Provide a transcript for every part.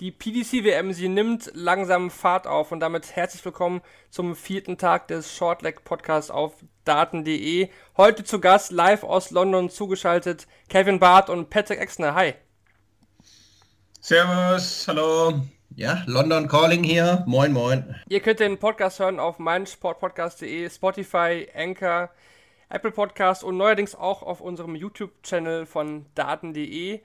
Die PDC-WM, sie nimmt langsam Fahrt auf und damit herzlich willkommen zum vierten Tag des Shortleg Podcasts auf daten.de. Heute zu Gast live aus London zugeschaltet Kevin Barth und Patrick Exner. Hi. Servus, hallo. Ja, London Calling hier. Moin, moin. Ihr könnt den Podcast hören auf meinsportpodcast.de, Spotify, Anchor, Apple Podcast und neuerdings auch auf unserem YouTube-Channel von daten.de.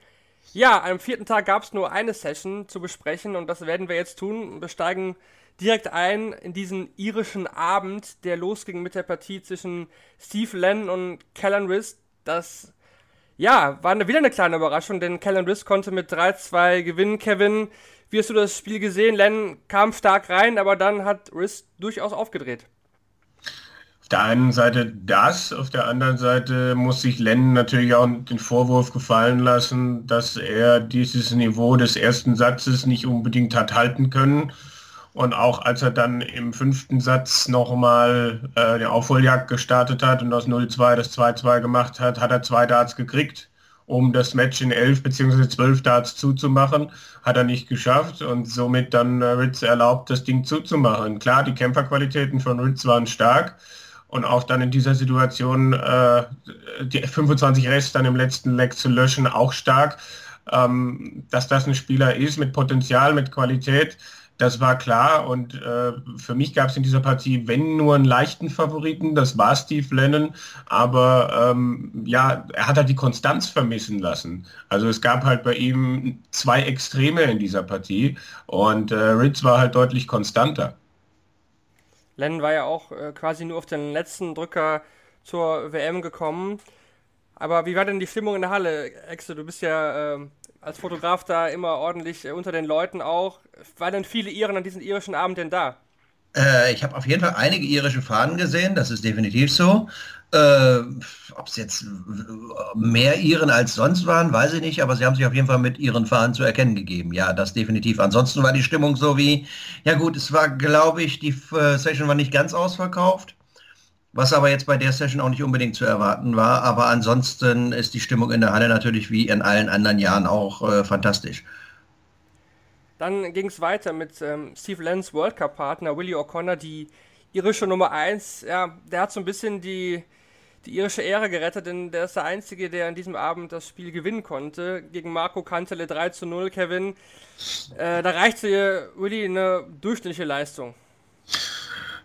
Ja, am vierten Tag gab es nur eine Session zu besprechen und das werden wir jetzt tun. Wir steigen direkt ein in diesen irischen Abend, der losging mit der Partie zwischen Steve Lennon und Callan Riss. Das, ja, war eine, wieder eine kleine Überraschung, denn Callan Riss konnte mit 3-2 gewinnen. Kevin, wie hast du das Spiel gesehen? Lennon kam stark rein, aber dann hat Riss durchaus aufgedreht. Der einen Seite das, auf der anderen Seite muss sich Lennon natürlich auch den Vorwurf gefallen lassen, dass er dieses Niveau des ersten Satzes nicht unbedingt hat halten können. Und auch als er dann im fünften Satz nochmal äh, die Aufholjagd gestartet hat und aus 0-2 das 2-2 gemacht hat, hat er zwei Darts gekriegt, um das Match in 11 bzw. 12 Darts zuzumachen. Hat er nicht geschafft und somit dann äh, Ritz erlaubt, das Ding zuzumachen. Klar, die Kämpferqualitäten von Ritz waren stark, und auch dann in dieser Situation äh, die 25 Rest dann im letzten Leg zu löschen, auch stark. Ähm, dass das ein Spieler ist mit Potenzial, mit Qualität, das war klar. Und äh, für mich gab es in dieser Partie, wenn nur einen leichten Favoriten, das war Steve Lennon. Aber ähm, ja, er hat halt die Konstanz vermissen lassen. Also es gab halt bei ihm zwei Extreme in dieser Partie und äh, Ritz war halt deutlich konstanter. Lennon war ja auch äh, quasi nur auf den letzten Drücker zur WM gekommen. Aber wie war denn die Stimmung in der Halle? Exe, du bist ja äh, als Fotograf da immer ordentlich äh, unter den Leuten auch. Waren denn viele Iren an diesem irischen Abend denn da? Äh, ich habe auf jeden Fall einige irische Fahnen gesehen, das ist definitiv so. Äh, Ob es jetzt mehr Iren als sonst waren, weiß ich nicht, aber sie haben sich auf jeden Fall mit ihren Fahnen zu erkennen gegeben. Ja, das definitiv. Ansonsten war die Stimmung so wie, ja gut, es war, glaube ich, die äh, Session war nicht ganz ausverkauft, was aber jetzt bei der Session auch nicht unbedingt zu erwarten war. Aber ansonsten ist die Stimmung in der Halle natürlich wie in allen anderen Jahren auch äh, fantastisch. Dann ging es weiter mit ähm, Steve Lenz World Cup Partner Willie O'Connor, die irische Nummer 1. Ja, der hat so ein bisschen die die irische Ehre gerettet, denn der ist der Einzige, der an diesem Abend das Spiel gewinnen konnte. Gegen Marco Kantele 3 zu 0, Kevin. Äh, da reichte dir, Willi, eine durchschnittliche Leistung.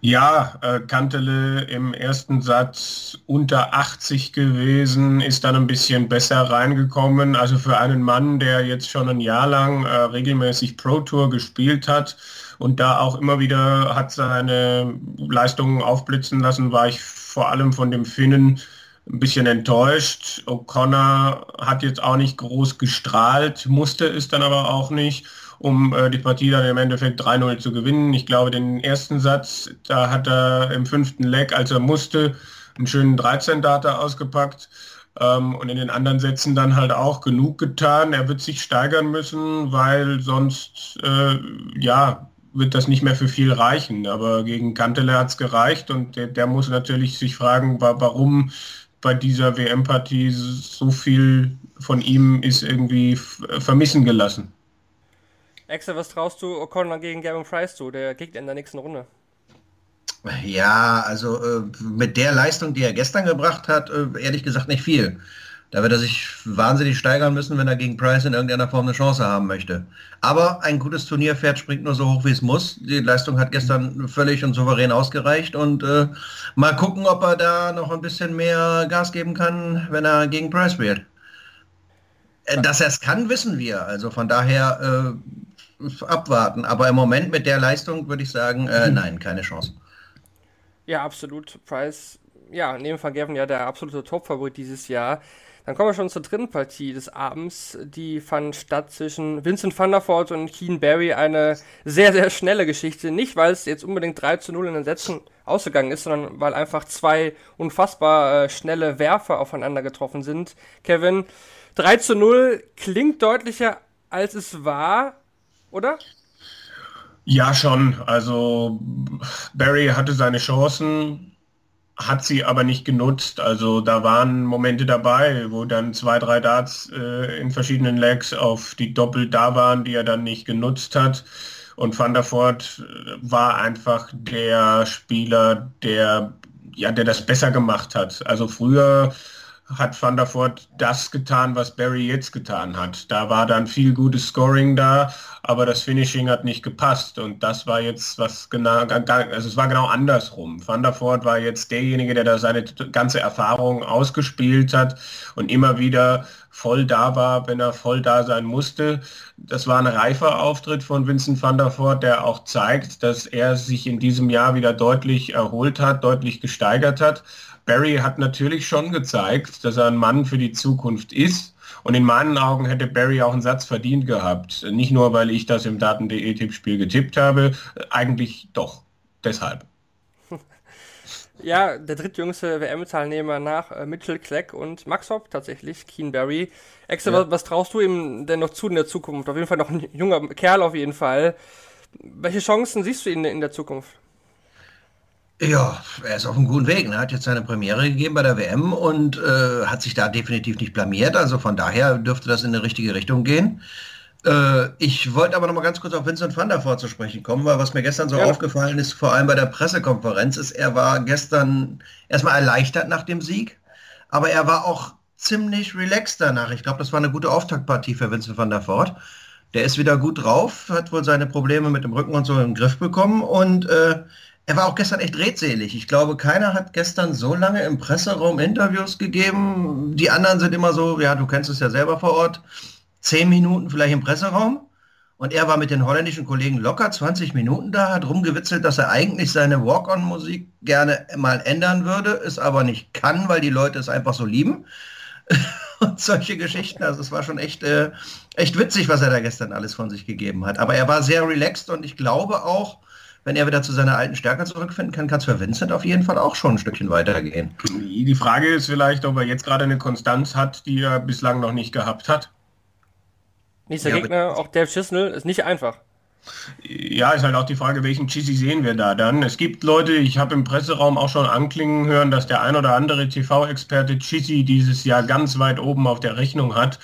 Ja, äh, Kantele im ersten Satz unter 80 gewesen, ist dann ein bisschen besser reingekommen. Also für einen Mann, der jetzt schon ein Jahr lang äh, regelmäßig Pro Tour gespielt hat und da auch immer wieder hat seine Leistungen aufblitzen lassen, war ich vor allem von dem Finnen ein bisschen enttäuscht. O'Connor hat jetzt auch nicht groß gestrahlt, musste es dann aber auch nicht um äh, die Partie dann im Endeffekt 3-0 zu gewinnen. Ich glaube, den ersten Satz, da hat er im fünften Leg, als er musste, einen schönen 13-Data ausgepackt. Ähm, und in den anderen Sätzen dann halt auch genug getan. Er wird sich steigern müssen, weil sonst, äh, ja, wird das nicht mehr für viel reichen. Aber gegen Kantele hat es gereicht und der, der, muss natürlich sich fragen, warum bei dieser WM-Partie so viel von ihm ist irgendwie vermissen gelassen. Extra, was traust du O'Connor gegen Gavin Price zu? Der kriegt in der nächsten Runde. Ja, also äh, mit der Leistung, die er gestern gebracht hat, äh, ehrlich gesagt nicht viel. Da wird er sich wahnsinnig steigern müssen, wenn er gegen Price in irgendeiner Form eine Chance haben möchte. Aber ein gutes Turnierpferd springt nur so hoch, wie es muss. Die Leistung hat gestern völlig und souverän ausgereicht. Und äh, mal gucken, ob er da noch ein bisschen mehr Gas geben kann, wenn er gegen Price wählt. Äh, dass er es kann, wissen wir. Also von daher äh, abwarten. Aber im Moment mit der Leistung würde ich sagen, äh, mhm. nein, keine Chance. Ja, absolut. Price, ja, in dem Fall Gavin ja der absolute Top-Favorit dieses Jahr. Dann kommen wir schon zur dritten Partie des Abends. Die fand statt zwischen Vincent van der Voort und Keen Barry. Eine sehr, sehr schnelle Geschichte. Nicht, weil es jetzt unbedingt 3 zu 0 in den Sätzen ausgegangen ist, sondern weil einfach zwei unfassbar äh, schnelle Werfer aufeinander getroffen sind. Kevin, 3 zu 0 klingt deutlicher, als es war, oder? Ja, schon. Also Barry hatte seine Chancen, hat sie aber nicht genutzt. Also da waren Momente dabei, wo dann zwei, drei Darts äh, in verschiedenen Legs auf die Doppel da waren, die er dann nicht genutzt hat. Und Van der Voort äh, war einfach der Spieler, der, ja, der das besser gemacht hat. Also früher hat Van der Voort das getan, was Barry jetzt getan hat. Da war dann viel gutes Scoring da, aber das Finishing hat nicht gepasst und das war jetzt was genau, also es war genau andersrum. Van der Voort war jetzt derjenige, der da seine ganze Erfahrung ausgespielt hat und immer wieder voll da war, wenn er voll da sein musste. Das war ein reifer Auftritt von Vincent van der Voort, der auch zeigt, dass er sich in diesem Jahr wieder deutlich erholt hat, deutlich gesteigert hat Barry hat natürlich schon gezeigt, dass er ein Mann für die Zukunft ist. Und in meinen Augen hätte Barry auch einen Satz verdient gehabt. Nicht nur, weil ich das im Daten.de Tippspiel getippt habe, eigentlich doch. Deshalb. Ja, der drittjüngste WM-Teilnehmer nach äh, Mitchell Kleck und Max Hopp tatsächlich, Keen Barry. Extra, ja. was, was, traust du ihm denn noch zu in der Zukunft? Auf jeden Fall noch ein junger Kerl auf jeden Fall. Welche Chancen siehst du ihn in der Zukunft? Ja, er ist auf einem guten Weg. Er ne? hat jetzt seine Premiere gegeben bei der WM und äh, hat sich da definitiv nicht blamiert. Also von daher dürfte das in die richtige Richtung gehen. Äh, ich wollte aber noch mal ganz kurz auf Vincent van der Voort zu sprechen kommen, weil was mir gestern so ja. aufgefallen ist, vor allem bei der Pressekonferenz, ist, er war gestern erstmal erleichtert nach dem Sieg, aber er war auch ziemlich relaxed danach. Ich glaube, das war eine gute Auftaktpartie für Vincent van der Voort. Der ist wieder gut drauf, hat wohl seine Probleme mit dem Rücken und so im Griff bekommen und äh, er war auch gestern echt redselig. Ich glaube, keiner hat gestern so lange im Presseraum Interviews gegeben. Die anderen sind immer so, ja, du kennst es ja selber vor Ort, zehn Minuten vielleicht im Presseraum. Und er war mit den holländischen Kollegen locker 20 Minuten da, hat rumgewitzelt, dass er eigentlich seine Walk-on-Musik gerne mal ändern würde, es aber nicht kann, weil die Leute es einfach so lieben. und solche Geschichten. Also es war schon echt, äh, echt witzig, was er da gestern alles von sich gegeben hat. Aber er war sehr relaxed und ich glaube auch, wenn er wieder zu seiner alten Stärke zurückfinden kann, kann es für Vincent auf jeden Fall auch schon ein Stückchen weitergehen. Die Frage ist vielleicht, ob er jetzt gerade eine Konstanz hat, die er bislang noch nicht gehabt hat. Nächster ja, Gegner, auch Dave Chisnell, ist nicht einfach. Ja, ist halt auch die Frage, welchen Chisi sehen wir da dann. Es gibt Leute, ich habe im Presseraum auch schon anklingen hören, dass der ein oder andere TV-Experte Chisi dieses Jahr ganz weit oben auf der Rechnung hat.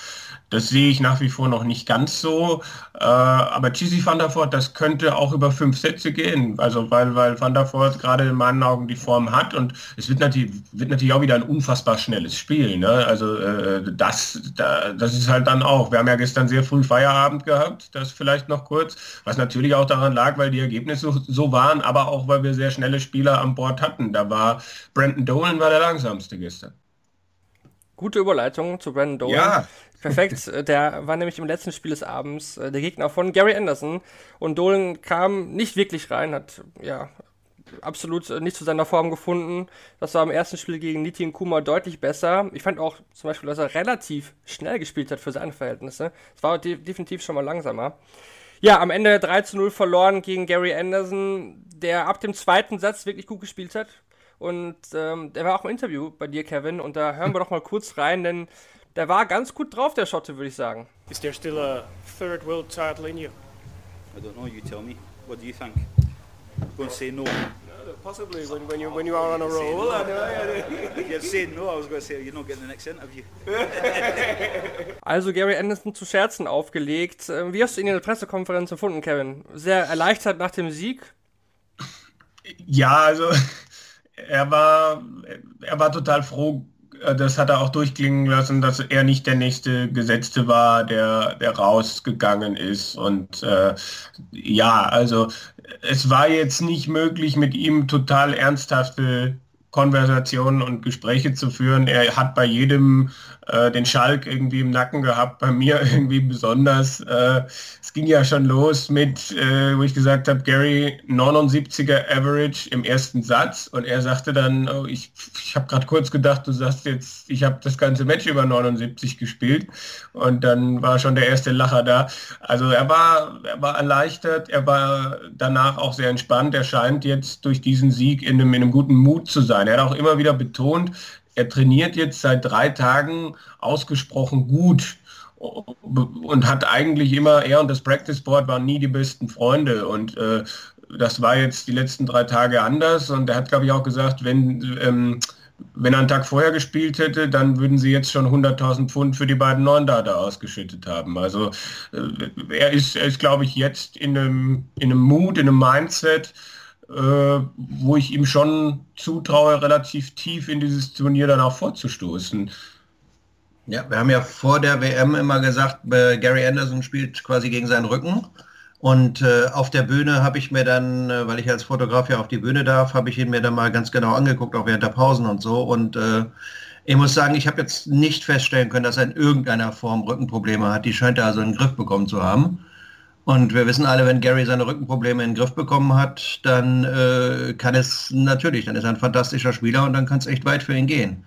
Das sehe ich nach wie vor noch nicht ganz so. Äh, aber Chisi van der Voort, das könnte auch über fünf Sätze gehen. Also weil, weil Van der Voort gerade in meinen Augen die Form hat und es wird natürlich, wird natürlich auch wieder ein unfassbar schnelles Spiel. Ne? Also äh, das, da, das ist halt dann auch. Wir haben ja gestern sehr früh Feierabend gehabt, das vielleicht noch kurz, was natürlich auch daran lag, weil die Ergebnisse so, so waren, aber auch weil wir sehr schnelle Spieler an Bord hatten. Da war Brandon Dolan war der langsamste gestern. Gute Überleitung zu Brandon Dolan. Ja. Perfekt, der war nämlich im letzten Spiel des Abends äh, der Gegner von Gary Anderson und Dolan kam nicht wirklich rein, hat ja absolut äh, nicht zu seiner Form gefunden. Das war im ersten Spiel gegen Nitin Kuma deutlich besser. Ich fand auch zum Beispiel, dass er relativ schnell gespielt hat für seine Verhältnisse. Es war de definitiv schon mal langsamer. Ja, am Ende 3 zu 0 verloren gegen Gary Anderson, der ab dem zweiten Satz wirklich gut gespielt hat. Und ähm, der war auch im Interview bei dir, Kevin. Und da hören wir doch mal kurz rein, denn der war ganz gut drauf, der Schotte, würde ich sagen. Is there still a third world title in you? I don't know, you tell me. What do you think? Go and say no. Possibly when, when, you, when you are on a roll. You're saying no, I was going to say you're not getting the next interview. also Gary Anderson zu Scherzen aufgelegt. Ähm, wie hast du ihn in der Pressekonferenz gefunden, Kevin? Sehr erleichtert nach dem Sieg? Ja, also er war, er war total froh, äh, das hat er auch durchklingen lassen, dass er nicht der nächste Gesetzte war, der, der rausgegangen ist. Und äh, ja, also es war jetzt nicht möglich, mit ihm total ernsthafte Konversationen und Gespräche zu führen. Er hat bei jedem äh, den Schalk irgendwie im Nacken gehabt, bei mir irgendwie besonders. Äh, es ging ja schon los mit, äh, wo ich gesagt habe, Gary 79er Average im ersten Satz und er sagte dann, oh, ich, ich habe gerade kurz gedacht, du sagst jetzt, ich habe das ganze Match über 79 gespielt und dann war schon der erste Lacher da. Also er war, er war erleichtert, er war danach auch sehr entspannt. Er scheint jetzt durch diesen Sieg in einem, in einem guten Mut zu sein. Er hat auch immer wieder betont, er trainiert jetzt seit drei Tagen ausgesprochen gut und hat eigentlich immer, er und das Practice Board waren nie die besten Freunde und äh, das war jetzt die letzten drei Tage anders und er hat, glaube ich, auch gesagt, wenn, ähm, wenn er einen Tag vorher gespielt hätte, dann würden sie jetzt schon 100.000 Pfund für die beiden neuen Data ausgeschüttet haben. Also äh, er ist, er ist glaube ich, jetzt in einem, in einem Mut, in einem Mindset, äh, wo ich ihm schon zutraue, relativ tief in dieses Turnier dann auch vorzustoßen. Ja, wir haben ja vor der WM immer gesagt, äh, Gary Anderson spielt quasi gegen seinen Rücken. Und äh, auf der Bühne habe ich mir dann, äh, weil ich als Fotograf ja auf die Bühne darf, habe ich ihn mir dann mal ganz genau angeguckt, auch während der Pausen und so. Und äh, ich muss sagen, ich habe jetzt nicht feststellen können, dass er in irgendeiner Form Rückenprobleme hat. Die scheint er also in den Griff bekommen zu haben. Und wir wissen alle, wenn Gary seine Rückenprobleme in den Griff bekommen hat, dann äh, kann es natürlich, dann ist er ein fantastischer Spieler und dann kann es echt weit für ihn gehen.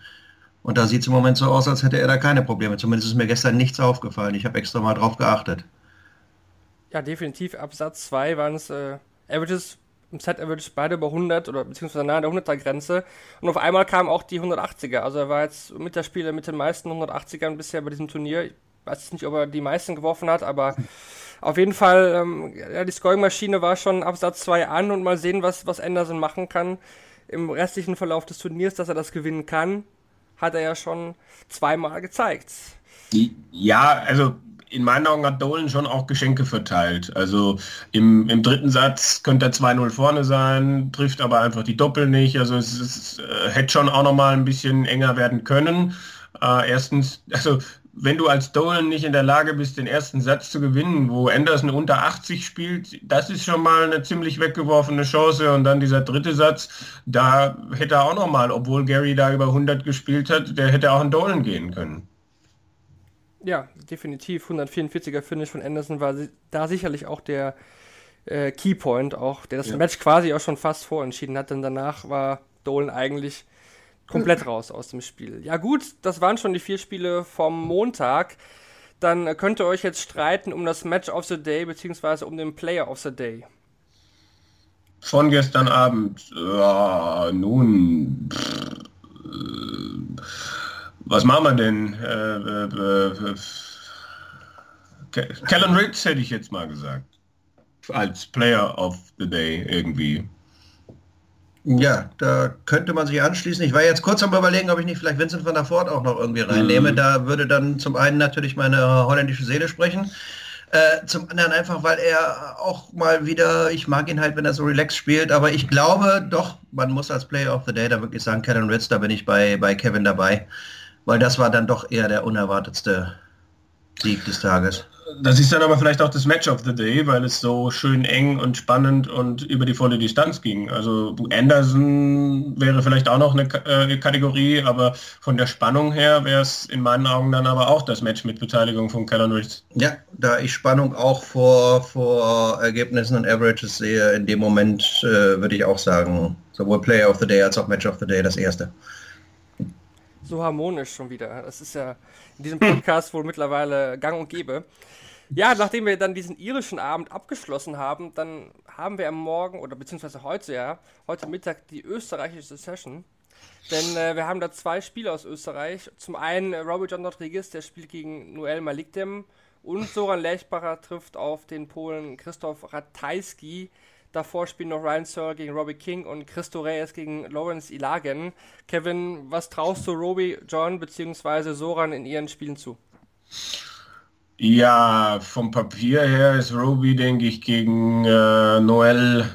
Und da sieht es im Moment so aus, als hätte er da keine Probleme. Zumindest ist mir gestern nichts aufgefallen. Ich habe extra mal drauf geachtet. Ja, definitiv. Ab Satz 2 waren es äh, Averages, im Set Averages beide über 100 oder beziehungsweise nahe der 100er Grenze. Und auf einmal kamen auch die 180er. Also er war jetzt mit der Spieler mit den meisten 180ern bisher bei diesem Turnier. Ich weiß nicht, ob er die meisten geworfen hat, aber auf jeden Fall, ähm, ja, die Scoring-Maschine war schon ab Satz 2 an und mal sehen, was, was Anderson machen kann im restlichen Verlauf des Turniers, dass er das gewinnen kann, hat er ja schon zweimal gezeigt. Ja, also in meinen Augen hat Dolan schon auch Geschenke verteilt. Also im, im dritten Satz könnte er 2-0 vorne sein, trifft aber einfach die Doppel nicht. Also es, es äh, hätte schon auch noch mal ein bisschen enger werden können. Äh, erstens, also wenn du als Dolan nicht in der Lage bist, den ersten Satz zu gewinnen, wo Anderson unter 80 spielt, das ist schon mal eine ziemlich weggeworfene Chance. Und dann dieser dritte Satz, da hätte er auch noch mal, obwohl Gary da über 100 gespielt hat, der hätte auch in Dolan gehen können. Ja, definitiv. 144er Finish von Anderson war da sicherlich auch der äh, Keypoint, auch der das ja. Match quasi auch schon fast vorentschieden hat, denn danach war Dolan eigentlich komplett raus aus dem Spiel. Ja gut, das waren schon die vier Spiele vom Montag. Dann könnt ihr euch jetzt streiten um das Match of the Day beziehungsweise um den Player of the Day. Von gestern Abend. Ja, nun. Pff, äh, was machen wir denn? Äh, äh, äh, Kellen Ritz hätte ich jetzt mal gesagt. Als Player of the Day irgendwie. Ja, da könnte man sich anschließen. Ich war jetzt kurz am überlegen, ob ich nicht vielleicht Vincent van der Voort auch noch irgendwie reinnehme. Mhm. Da würde dann zum einen natürlich meine holländische Seele sprechen. Äh, zum anderen einfach, weil er auch mal wieder, ich mag ihn halt, wenn er so relaxed spielt, aber ich glaube doch, man muss als Player of the Day da wirklich sagen, Kellen Ritz, da bin ich bei, bei Kevin dabei, weil das war dann doch eher der unerwartetste Sieg des Tages. Das ist dann aber vielleicht auch das Match of the Day, weil es so schön eng und spannend und über die volle Distanz ging. Also Anderson wäre vielleicht auch noch eine äh, Kategorie, aber von der Spannung her wäre es in meinen Augen dann aber auch das Match mit Beteiligung von Callum Ritz. Ja, da ich Spannung auch vor, vor Ergebnissen und Averages sehe, in dem Moment äh, würde ich auch sagen, sowohl Player of the Day als auch Match of the Day das erste so harmonisch schon wieder. Das ist ja in diesem Podcast wohl mittlerweile gang und gäbe. Ja, nachdem wir dann diesen irischen Abend abgeschlossen haben, dann haben wir am Morgen, oder beziehungsweise heute ja, heute Mittag die österreichische Session. Denn äh, wir haben da zwei Spieler aus Österreich. Zum einen äh, Robert John Rodriguez, der spielt gegen Noel Malikdem. Und Soran Lechbacher trifft auf den Polen Christoph Ratajski, Davor spielen noch Ryan Searle gegen Robbie King und Christo Reyes gegen Lawrence Ilagen. Kevin, was traust du Robbie, John bzw. Soran in ihren Spielen zu? Ja, vom Papier her ist Roby, denke ich, gegen äh, Noel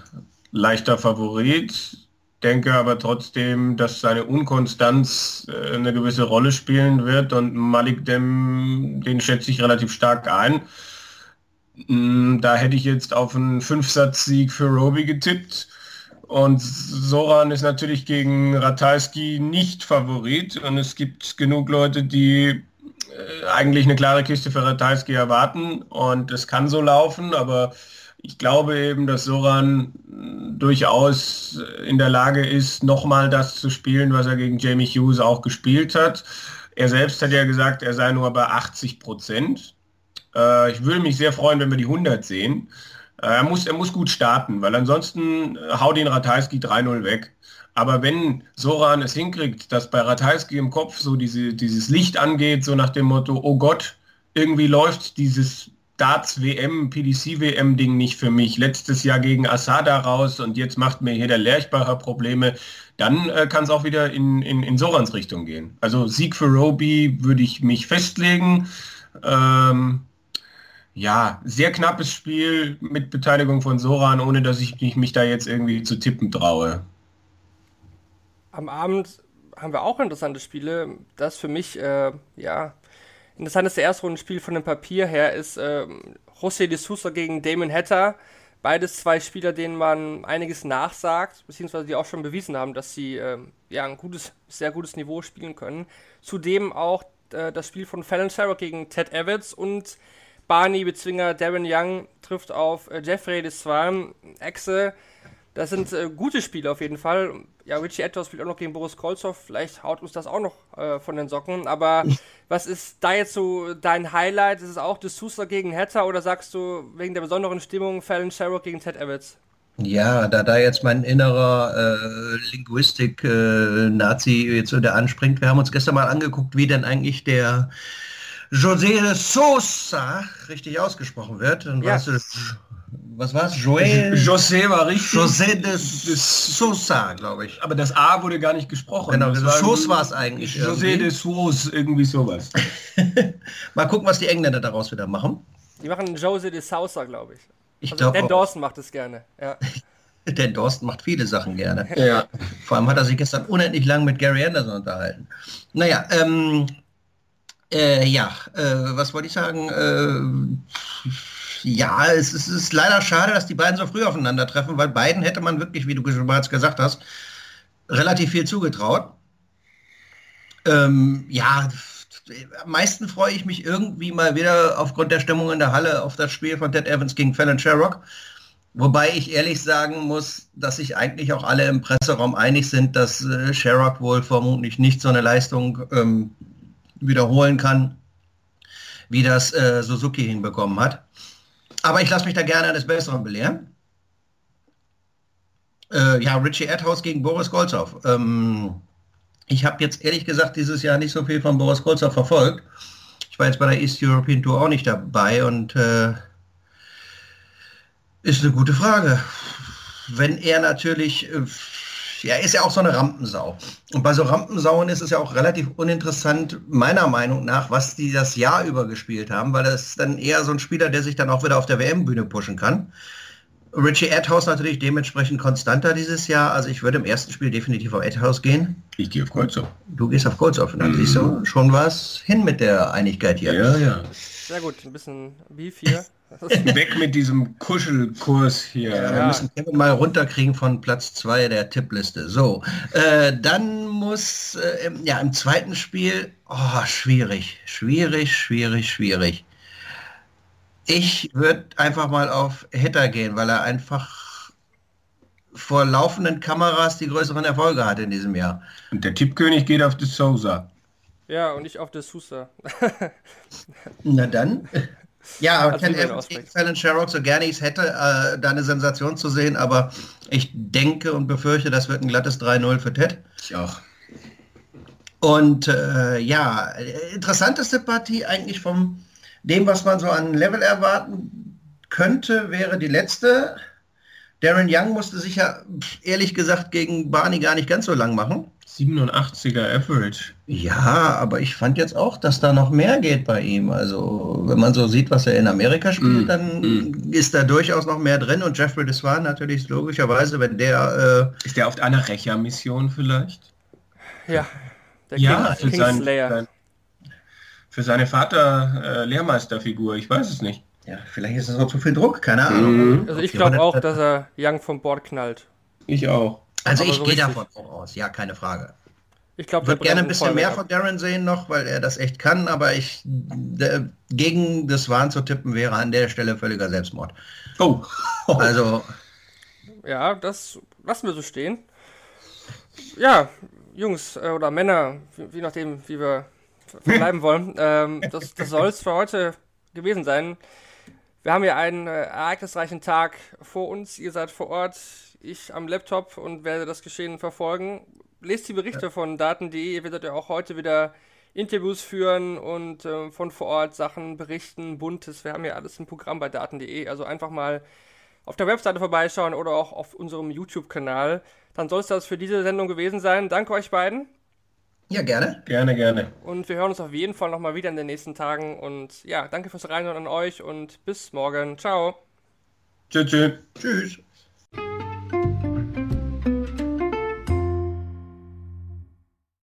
leichter Favorit. Denke aber trotzdem, dass seine Unkonstanz äh, eine gewisse Rolle spielen wird und Malik Dem, den schätze ich relativ stark ein. Mm, da hätte ich jetzt auf einen Fünfsatz-Sieg für Roby getippt. Und Soran ist natürlich gegen Ratajski nicht Favorit und es gibt genug Leute, die äh, eigentlich eine klare Kiste für Ratajski erwarten und es kann so laufen, aber ich glaube eben, dass Soran durchaus in der Lage ist, nochmal das zu spielen, was er gegen Jamie Hughes auch gespielt hat. Er selbst hat ja gesagt, er sei nur bei 80 Prozent. Äh, ich würde mich sehr freuen, wenn wir die 100 sehen. Äh, er, muss, er muss gut starten, weil ansonsten haut ihn Ratajski 3-0 weg. Aber wenn Soran es hinkriegt, dass bei Ratajski im Kopf so diese, dieses Licht angeht, so nach dem Motto, oh Gott, irgendwie läuft dieses Darts WM, PDC WM Ding nicht für mich. Letztes Jahr gegen Asada raus und jetzt macht mir hier der Lerchbacher Probleme. Dann äh, kann es auch wieder in, in, in Sorans Richtung gehen. Also Sieg für Roby würde ich mich festlegen. Ähm, ja, sehr knappes Spiel mit Beteiligung von Soran, ohne dass ich mich, mich da jetzt irgendwie zu tippen traue am Abend haben wir auch interessante Spiele. Das für mich, äh, ja, interessanteste Erstrundenspiel von dem Papier her ist äh, José de Sousa gegen Damon Hatter. Beides zwei Spieler, denen man einiges nachsagt, beziehungsweise die auch schon bewiesen haben, dass sie äh, ja ein gutes, sehr gutes Niveau spielen können. Zudem auch äh, das Spiel von Fallon Sherrock gegen Ted Evans und Barney Bezwinger Darren Young trifft auf äh, Jeffrey Deswan, Exe. Das sind äh, gute Spiele auf jeden Fall. Ja, Richie Etters spielt auch noch gegen Boris Kolzow. Vielleicht haut uns das auch noch äh, von den Socken. Aber was ist da jetzt so dein Highlight? Ist es auch D'Souza gegen Hatter oder sagst du wegen der besonderen Stimmung Fallon Sherrock gegen Ted Evans? Ja, da da jetzt mein innerer äh, Linguistik-Nazi äh, jetzt wieder anspringt. Wir haben uns gestern mal angeguckt, wie denn eigentlich der José Sosa richtig ausgesprochen wird. Und Ja. weißt du, was war es? Joel? José war richtig. José de Sosa, glaube ich. Aber das A wurde gar nicht gesprochen. Genau, das das Sauce war es eigentlich José irgendwie. de Sauce, irgendwie sowas. Mal gucken, was die Engländer daraus wieder machen. Die machen Jose de Sousa, glaube ich. Ich Also glaube, Dan Dawson macht es gerne. Ja. denn Dorsten macht viele Sachen gerne. Ja. Vor allem hat er sich gestern unendlich lang mit Gary Anderson unterhalten. Naja, ähm, äh, ja, äh, was wollte ich sagen? Äh, ja, es, ist- es ist leider schade, dass die beiden so früh aufeinandertreffen, weil beiden hätte man wirklich, wie du bereits gesagt hast, relativ viel zugetraut. Ähm, ja, am meisten freue ich mich irgendwie mal wieder aufgrund der Stimmung in der Halle auf das Spiel von Ted Evans gegen Fallon Sherrock. Wobei ich ehrlich sagen muss, dass sich eigentlich auch alle im Presseraum einig sind, dass äh, Sherrock wohl vermutlich nicht so eine Leistung ähm, wiederholen kann, wie das äh, Suzuki hinbekommen hat. Aber ich lasse mich da gerne eines Besseren belehren. Äh, ja, Richie Erdhaus gegen Boris Golzow. Ähm, ich habe jetzt ehrlich gesagt dieses Jahr nicht so viel von Boris Golzow verfolgt. Ich war jetzt bei der East European Tour auch nicht dabei und äh, ist eine gute Frage. Wenn er natürlich, äh, er ist ja auch so eine Rampensau. Und bei so Rampensauen ist es ja auch relativ uninteressant, meiner Meinung nach, was die das Jahr über gespielt haben, weil das ist dann eher so ein Spieler, der sich dann auch wieder auf der WM-Bühne pushen kann. Richie Erdhaus natürlich dementsprechend konstanter dieses Jahr. Also ich würde im ersten Spiel definitiv auf Erdhaus gehen. Ich gehe auf Golzow. Du gehst auf Golzow. Und dann siehst du, schon was hin mit der Einigkeit hier. Ja, ja. Sehr gut, ein bisschen Beef hier. Weg mit diesem Kuschelkurs hier. Wir Ja. müssen Kevin mal runterkriegen von Platz 2 der Tippliste. So, äh, dann muss, äh, im, ja, im zweiten Spiel, oh, schwierig, schwierig, schwierig, schwierig. Ich würde einfach mal auf Hitter gehen, weil er einfach vor laufenden Kameras die größeren Erfolge hat in diesem Jahr. Und der Tippkönig geht auf De Souza. ja, und ich auf De Sousa. Na dann. Ja, aber Ken Evans gegen Fallon Sherrock, so gerne ich es hätte, äh, da eine Sensation zu sehen, aber ich denke und befürchte, das wird ein glattes 3-0 für Ted. Ich auch. Und äh, ja, interessanteste Partie eigentlich vom dem, was man so an Level erwarten könnte, wäre die letzte. Darren Young musste sich ja ehrlich gesagt gegen Barney gar nicht ganz so lang machen. 87er Average. Ja, aber ich fand jetzt auch, dass da noch mehr geht bei ihm. Also wenn man so sieht, was er in Amerika spielt, Mm, dann ist da durchaus noch mehr drin. Und Jeffrey Deswan natürlich logischerweise, wenn der äh, Ist der auf einer Rächermission vielleicht? Ja, der Ja, King, für, sein, Kingslayer. sein, für seine Vater-Lehrmeisterfigur. ich weiß es nicht. ja, vielleicht ist es auch zu viel Druck, keine Ahnung. Also ich glaube auch, das- dass er Young vom Bord knallt. Ich auch. Also Aber ich so gehe davon auch aus, ja, keine Frage. Ich glaube, Ich würde gerne ein bisschen mehr von Darren sehen noch, weil er das echt kann, aber ich der, gegen das Wahn zu tippen wäre an der Stelle völliger Selbstmord. Oh. Also Ja, das lassen wir so stehen. Ja, Jungs äh, oder Männer, wie, wie nachdem, wie wir bleiben wollen. Ähm, das das soll es für heute gewesen sein. Wir haben hier einen äh, ereignisreichen Tag vor uns. Ihr seid vor Ort, ich am Laptop und werde das Geschehen verfolgen. Lest die Berichte von Daten.de. Ihr werdet ja auch heute wieder Interviews führen und äh, von vor Ort Sachen berichten, buntes. Wir haben ja alles im Programm bei Daten.de. Also einfach mal auf der Webseite vorbeischauen oder auch auf unserem YouTube-Kanal. Dann soll es das für diese Sendung gewesen sein. Danke euch beiden ja, gerne. Gerne, gerne. und wir hören uns auf jeden Fall nochmal wieder in den nächsten Tagen. Und ja, danke fürs Reinhören an euch und bis morgen. Ciao. Tschüss, tschüss. Tschüss.